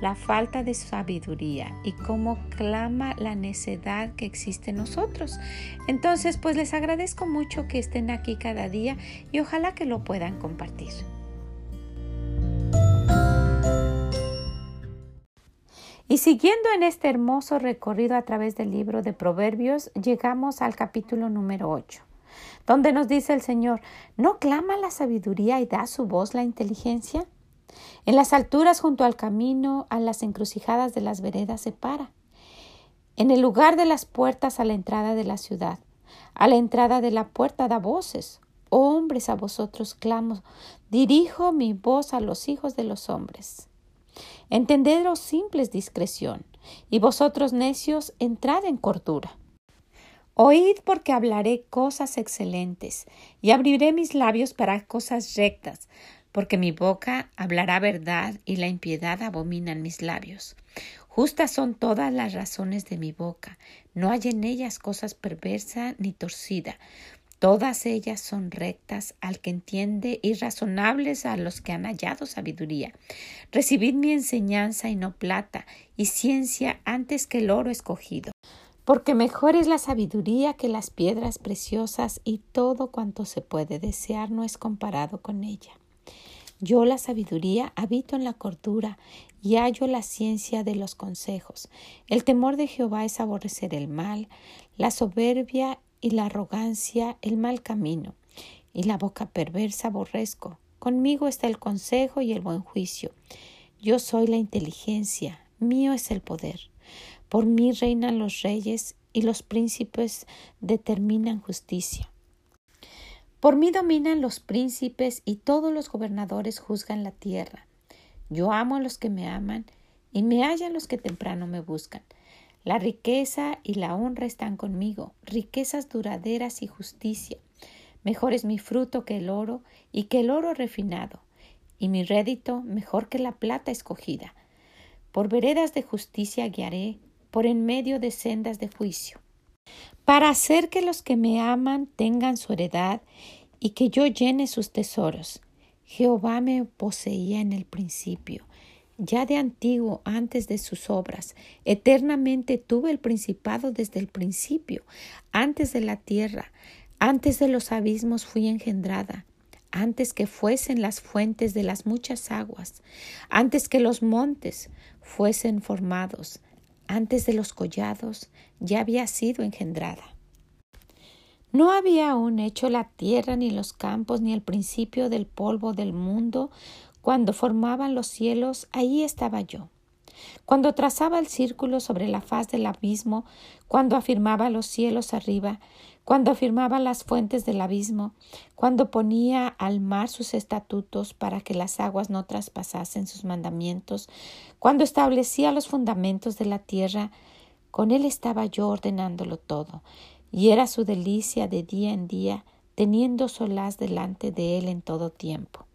la falta de sabiduría y cómo clama la necedad que existe en nosotros. Entonces, pues les agradezco mucho que estén aquí cada día y ojalá que lo puedan compartir. Y siguiendo en este hermoso recorrido a través del libro de Proverbios, llegamos al capítulo número 8, donde nos dice el Señor, ¿no clama la sabiduría y da su voz la inteligencia? En las alturas junto al camino, a las encrucijadas de las veredas se para. En el lugar de las puertas a la entrada de la ciudad, a la entrada de la puerta da voces. hombres, a vosotros clamo, dirijo mi voz a los hijos de los hombres. Entended simples discreción, y vosotros necios entrad en cordura. Oíd porque hablaré cosas excelentes, y abriré mis labios para cosas rectas, porque mi boca hablará verdad y la impiedad abominan mis labios. Justas son todas las razones de mi boca, no hay en ellas cosas perversa ni torcida. Todas ellas son rectas al que entiende y razonables a los que han hallado sabiduría. Recibid mi enseñanza y no plata, y ciencia antes que el oro escogido. Porque mejor es la sabiduría que las piedras preciosas, y todo cuanto se puede desear no es comparado con ella. Yo la sabiduría habito en la cordura y hallo la ciencia de los consejos. El temor de Jehová es aborrecer el mal, la soberbia y la arrogancia el mal camino, y la boca perversa aborrezco. Conmigo está el consejo y el buen juicio. Yo soy la inteligencia, mío es el poder. Por mí reinan los reyes y los príncipes determinan justicia. Por mí dominan los príncipes y todos los gobernadores juzgan la tierra. Yo amo a los que me aman y me hallan los que temprano me buscan. La riqueza y la honra están conmigo, riquezas duraderas y justicia. Mejor es mi fruto que el oro y que el oro refinado, y mi rédito mejor que la plata escogida. Por veredas de justicia guiaré, por en medio de sendas de juicio para hacer que los que me aman tengan su heredad y que yo llene sus tesoros. Jehová me poseía en el principio, ya de antiguo, antes de sus obras. Eternamente tuve el principado desde el principio, antes de la tierra, antes de los abismos fui engendrada, antes que fuesen las fuentes de las muchas aguas, antes que los montes fuesen formados, antes de los collados ya había sido engendrada. No había aún hecho la tierra ni los campos ni el principio del polvo del mundo cuando formaban los cielos, ahí estaba yo. Cuando trazaba el círculo sobre la faz del abismo, cuando afirmaba los cielos arriba, cuando afirmaba las fuentes del abismo, cuando ponía al mar sus estatutos para que las aguas no traspasasen sus mandamientos, cuando establecía los fundamentos de la tierra, con él estaba yo ordenándolo todo, y era su delicia de día en día, teniendo solaz delante de él en todo tiempo.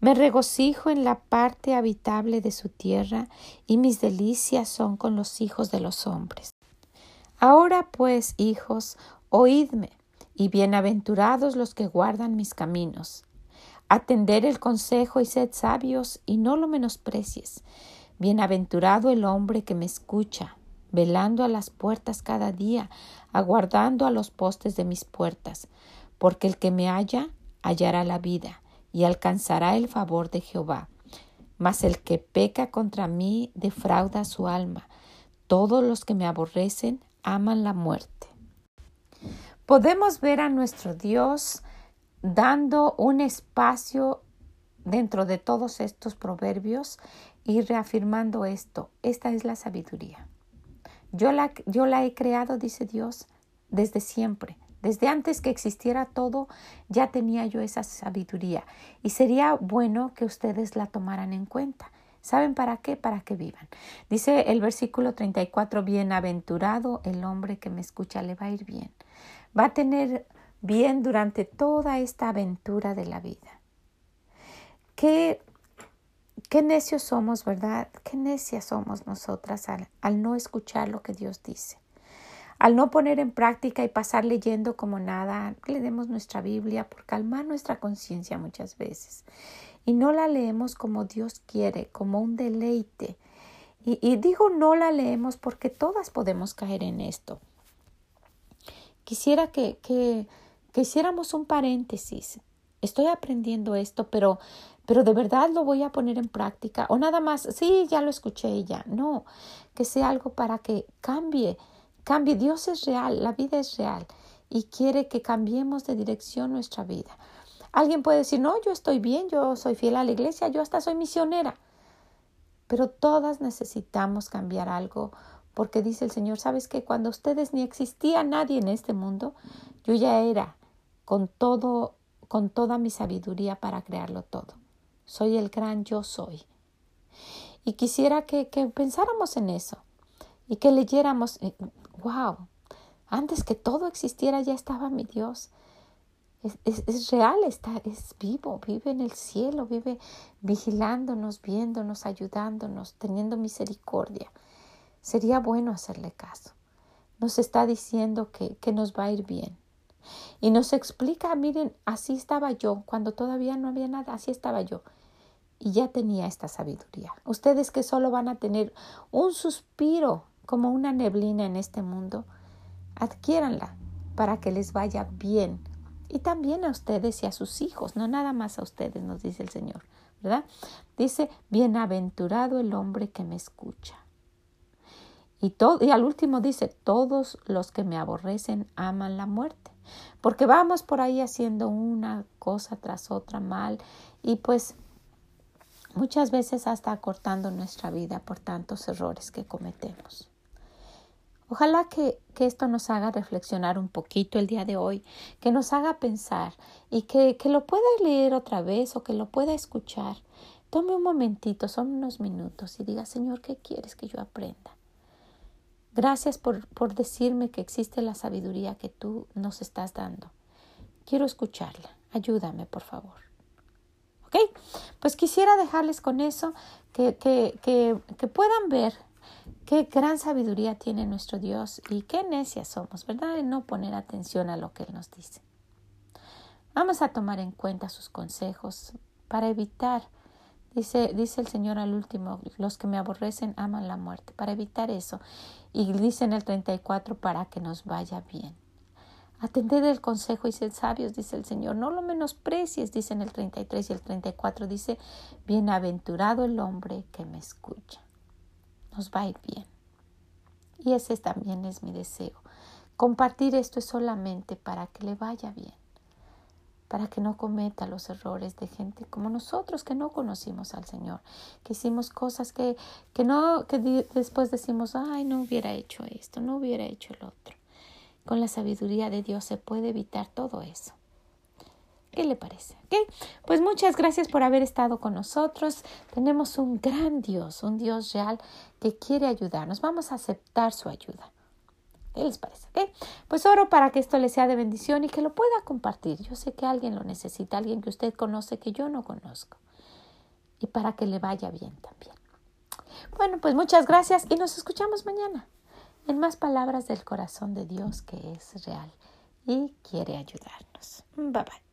Me regocijo en la parte habitable de su tierra, y mis delicias son con los hijos de los hombres. Ahora pues, hijos, Oídme, y bienaventurados los que guardan mis caminos. Atender el consejo y sed sabios, y no lo menosprecies. Bienaventurado el hombre que me escucha, velando a las puertas cada día, aguardando a los postes de mis puertas, porque el que me halla hallará la vida y alcanzará el favor de Jehová. Mas el que peca contra mí defrauda su alma. Todos los que me aborrecen aman la muerte. Podemos ver a nuestro Dios dando un espacio dentro de todos estos proverbios y reafirmando esto. Esta es la sabiduría. Yo la, yo la he creado, dice Dios, desde siempre. Desde antes que existiera todo, ya tenía yo esa sabiduría y sería bueno que ustedes la tomaran en cuenta. ¿Saben para qué? Para que vivan. Dice el versículo 34, bienaventurado el hombre que me escucha, le va a ir bien. Va a tener bien durante toda esta aventura de la vida. Qué, qué necios somos, ¿verdad? Qué necias somos nosotras al, al no escuchar lo que Dios dice. Al no poner en práctica y pasar leyendo como nada, le demos nuestra Biblia por calmar nuestra conciencia muchas veces. Y no la leemos como Dios quiere, como un deleite. Y, digo no la leemos porque todas podemos caer en esto. Quisiera que, que, que hiciéramos un paréntesis. Estoy aprendiendo esto, pero, pero de verdad lo voy a poner en práctica. O nada más, sí, ya lo escuché ya. No, que sea algo para que cambie, cambie. Dios es real, la vida es real y quiere que cambiemos de dirección nuestra vida. Alguien puede decir, no, yo estoy bien, yo soy fiel a la iglesia, yo hasta soy misionera. Pero todas necesitamos cambiar algo porque dice el Señor, ¿sabes que Cuando ustedes ni existía nadie en este mundo, yo ya era con todo, con toda mi sabiduría para crearlo todo. Soy el gran yo soy. Y quisiera que, que pensáramos en eso y que leyéramos, wow, eh, antes que todo existiera ya estaba mi Dios. Es, es, es, real, está, es vivo, vive en el cielo, vive vigilándonos, viéndonos, ayudándonos, teniendo misericordia. Sería bueno hacerle caso. Nos está diciendo que, que nos va a ir bien. Y nos explica, miren, así estaba yo, cuando todavía no había nada, así estaba yo. Y ya tenía esta sabiduría. Ustedes que solo van a tener un suspiro como una neblina en este mundo, adquiéranla para que les vaya bien. Y también a ustedes y a sus hijos, no nada más a ustedes, nos dice el Señor, ¿verdad? Dice, bienaventurado el hombre que me escucha. Y, todo, y al último dice, todos los que me aborrecen aman la muerte porque vamos por ahí haciendo una cosa tras otra mal y pues muchas veces hasta cortando nuestra vida por tantos errores que cometemos. Ojalá que, que, esto nos haga reflexionar un poquito el día de hoy, que nos haga pensar y que, que lo pueda leer otra vez o que lo pueda escuchar. Tome un momentito, son unos minutos y diga, Señor, ¿qué quieres que yo aprenda? Gracias por, por decirme que existe la sabiduría que tú nos estás dando. Quiero escucharla. Ayúdame, por favor. ¿Ok? Pues quisiera dejarles con eso, que, que, que, que puedan ver qué gran sabiduría tiene nuestro Dios y qué necias somos, ¿verdad? En no poner atención a lo que Él nos dice. Vamos a tomar en cuenta sus consejos para evitar Dice, dice el Señor al último, los que me aborrecen aman la muerte, para evitar eso. Y dice en el 34, para que nos vaya bien. Atended el consejo y sed sabios, dice el Señor. No lo menosprecies, dice en el 33 y el 34, dice, bienaventurado el hombre que me escucha. Nos va a ir bien. Y ese también es mi deseo. Compartir esto es solamente para que le vaya bien para que no cometa los errores de gente como nosotros que no conocimos al Señor, que hicimos cosas que, que no, que después decimos, ay, no hubiera hecho esto, no hubiera hecho el otro. Con la sabiduría de Dios se puede evitar todo eso. ¿Qué le parece? Pues muchas gracias por haber estado con nosotros. Tenemos un gran Dios, un Dios real que quiere ayudarnos. Vamos a aceptar su ayuda. ¿Qué les parece? Pues oro para que esto les sea de bendición y que lo pueda compartir. Yo sé que alguien lo necesita, alguien que usted conoce que yo no conozco. Y para que le vaya bien también. Bueno, pues muchas gracias y nos escuchamos mañana en más palabras del corazón de Dios que es real y quiere ayudarnos. Bye bye.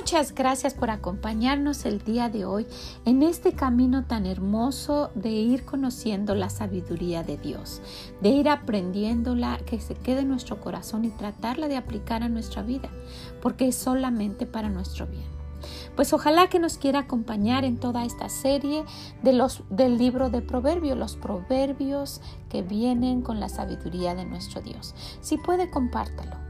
Muchas gracias por acompañarnos el día de hoy en este camino tan hermoso de ir conociendo la sabiduría de Dios, de ir aprendiéndola que se quede en nuestro corazón y tratarla de aplicar a nuestra vida, porque es solamente para nuestro bien. Pues ojalá que nos quiera acompañar en toda esta serie de los, del libro de Proverbios, los proverbios que vienen con la sabiduría de nuestro Dios. Si puede, compártalo